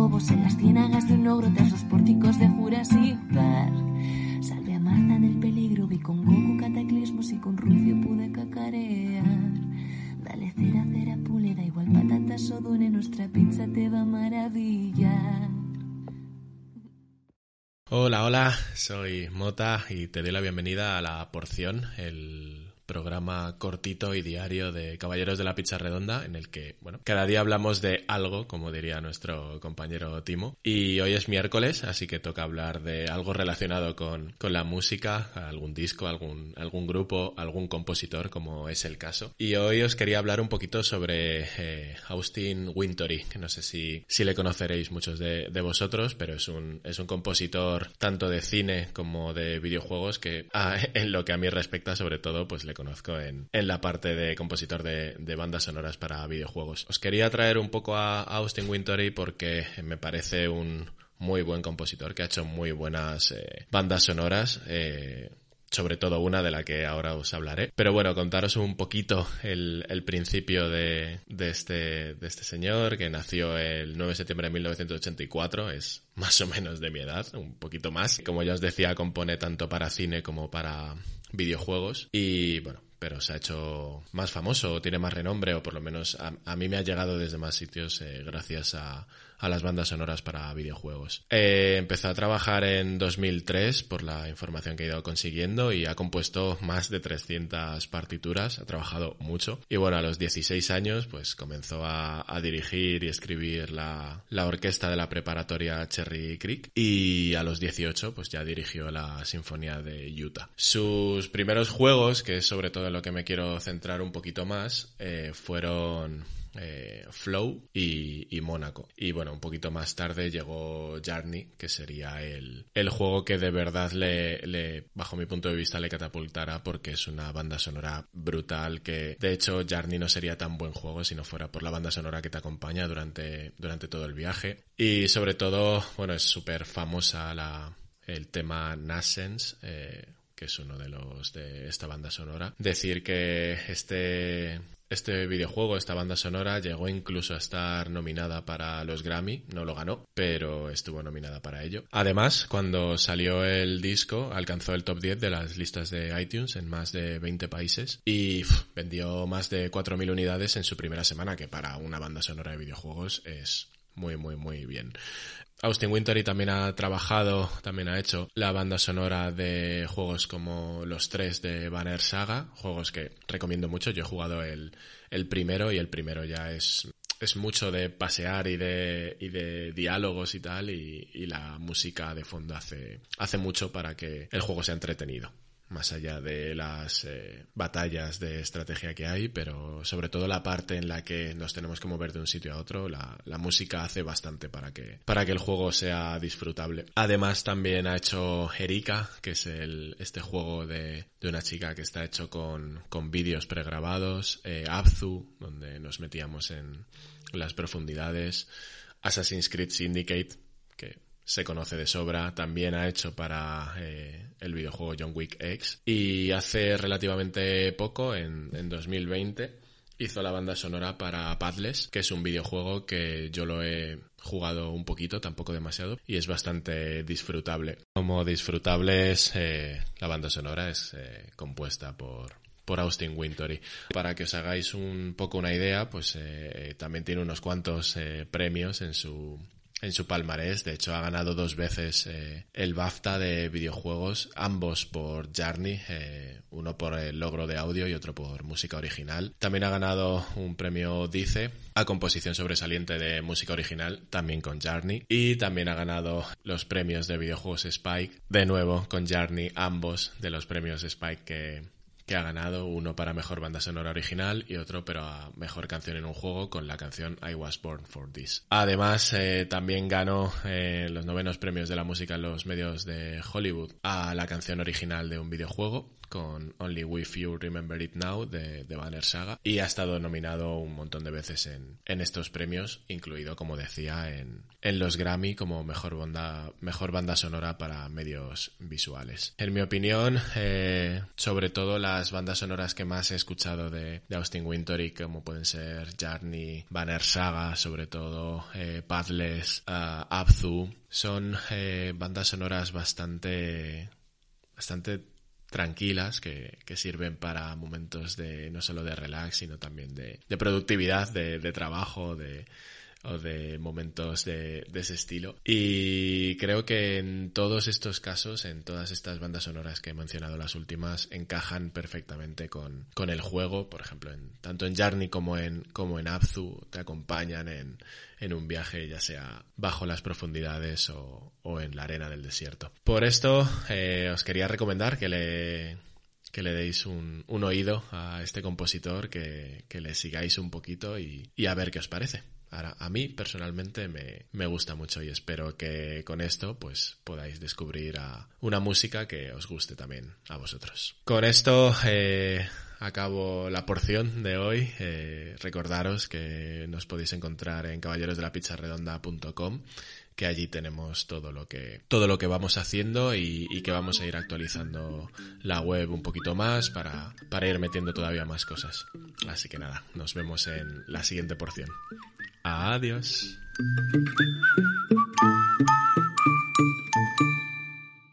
Chocobos en las ciénagas de un ogro tras los pórticos de Jurassic Park. Salve a Marta del peligro, vi con Goku cataclismos y con Rufio pude cacarear. Dale cera, cera, pule, da igual patatas o dune, nuestra pizza te va a maravillar. Hola, hola, soy Mota y te doy la bienvenida a La Porción, el programa cortito y diario de Caballeros de la Pizza Redonda, en el que, bueno, cada día hablamos de algo, como diría nuestro compañero Timo. Y hoy es miércoles, así que toca hablar de algo relacionado con, con la música, algún disco, algún, algún grupo, algún compositor, como es el caso. Y hoy os quería hablar un poquito sobre eh, Austin Wintory, que no sé si, si le conoceréis muchos de, de vosotros, pero es un, es un compositor tanto de cine como de videojuegos que, ah, en lo que a mí respecta, sobre todo, pues le conozco en, en la parte de compositor de, bandas sonoras para videojuegos. Os quería traer un poco a Austin Wintory porque me parece un muy buen compositor que ha hecho muy buenas eh, bandas sonoras. Eh, sobre todo una de la que ahora os hablaré. Pero bueno, contaros un poquito el, el principio de, de, este, de este señor que nació el 9 de septiembre de 1984, es más o menos de mi edad, un poquito más. Como ya os decía, compone tanto para cine como para videojuegos y bueno, pero se ha hecho más famoso, tiene más renombre o por lo menos a, a mí me ha llegado desde más sitios eh, gracias a, a, las bandas sonoras para videojuegos. Eh, empezó a trabajar en 2003 por la información que he ido consiguiendo y ha compuesto más de 300 partituras, ha trabajado mucho y bueno, a los 16 años pues comenzó a, dirigir y escribir la, la orquesta de la preparatoria Cherry Creek y a los 18 pues ya dirigió la Sinfonía de Utah. Sus primeros juegos, que es sobre todo lo que me quiero centrar un poquito más, eh, fueron eh, Flow y, Mónaco. Y bueno, un poquito más tarde llegó Journey, que sería el, el juego que de verdad le, bajo mi punto de vista, le catapultara porque es una banda sonora brutal que, de hecho, Journey no sería tan buen juego si no fuera por la banda sonora que te acompaña durante, durante todo el viaje. Y sobre todo, bueno, es súper famosa la, el tema Nascence, eh, que es uno de los de esta banda sonora. Decir que este este videojuego, esta banda sonora, llegó incluso a estar nominada para los Grammy, no lo ganó, pero estuvo nominada para ello. Además, cuando salió el disco, alcanzó el top 10 de las listas de iTunes en más de 20 países y vendió más de 4.000 unidades en su primera semana, que para una banda sonora de videojuegos es muy, muy, muy bien. Austin Wintory también ha trabajado, también ha hecho la banda sonora de juegos como los tres de Banner Saga, juegos que recomiendo mucho. Yo he jugado el, el primero y el primero ya es, es mucho de pasear y de, y de diálogos y tal, y, y la música de fondo hace, hace mucho para que el juego sea entretenido más allá de las eh, batallas de estrategia que hay, pero sobre todo la parte en la que nos tenemos que mover de un sitio a otro, la, la, música hace bastante para que, para que el juego sea disfrutable. Además también ha hecho Erika, que es el, este juego de, de una chica que está hecho con, con vídeos pregrabados, eh, Abzu, donde nos metíamos en las profundidades, Assassin's Creed Syndicate, que se conoce de sobra, también ha hecho para eh, el videojuego John Wick X y hace relativamente poco, en, en 2020, hizo la banda sonora para Padless, que es un videojuego que yo lo he jugado un poquito, tampoco demasiado, y es bastante disfrutable. Como disfrutable es eh, la banda sonora, es eh, compuesta por, por Austin Wintory. Para que os hagáis un poco una idea, pues también tiene unos cuantos premios en su en su palmarés. De hecho, ha ganado dos veces eh, el BAFTA de videojuegos, ambos por Journey, eh, uno por el logro de audio y otro por música original. También ha ganado un premio DICE a composición sobresaliente de música original, también con Journey. Y también ha ganado los premios de videojuegos Spike, de nuevo con Journey, ambos de los premios Spike que que ha ganado, uno para mejor banda sonora original y otro para mejor canción en un juego con la canción I Was Born for This. Además, eh, también ganó eh, los novenos premios de la música en los medios de Hollywood a la canción original de un videojuego con Only If You Remember It Now de, de, Banner Saga y ha estado nominado un montón de veces en, en estos premios, incluido, como decía, en, en, los Grammy como mejor banda, mejor banda sonora para medios visuales. En mi opinión, eh, sobre todo las bandas sonoras que más he escuchado de, de Austin Wintory, como pueden ser Journey, Banner Saga, sobre todo, eh, Pathless, uh, Abzu, son eh, bandas sonoras bastante bastante tranquilas que, que, sirven para momentos de no solo de relax sino también de, de productividad de, de, trabajo de o de momentos de, ese estilo y creo que en todos estos casos en todas estas bandas sonoras que he mencionado las últimas encajan perfectamente con, con el juego por ejemplo en, tanto en Journey como en como en Abzu te acompañan en, en un viaje ya sea bajo las profundidades o, o en la arena del desierto. Por esto eh, os quería recomendar que le, que le deis un, un oído a este compositor, que, que, le sigáis un poquito y, y a ver qué os parece. Ahora, a mí personalmente me, me, gusta mucho y espero que con esto pues podáis descubrir una música que os guste también a vosotros. Con esto eh, acabo la porción de hoy. Eh, recordaros que nos podéis encontrar en caballerosdelapicharredonda.com que allí tenemos todo lo que todo lo que vamos haciendo y, y, que vamos a ir actualizando la web un poquito más para, para ir metiendo todavía más cosas. Así que nada, nos vemos en la siguiente porción. Adiós.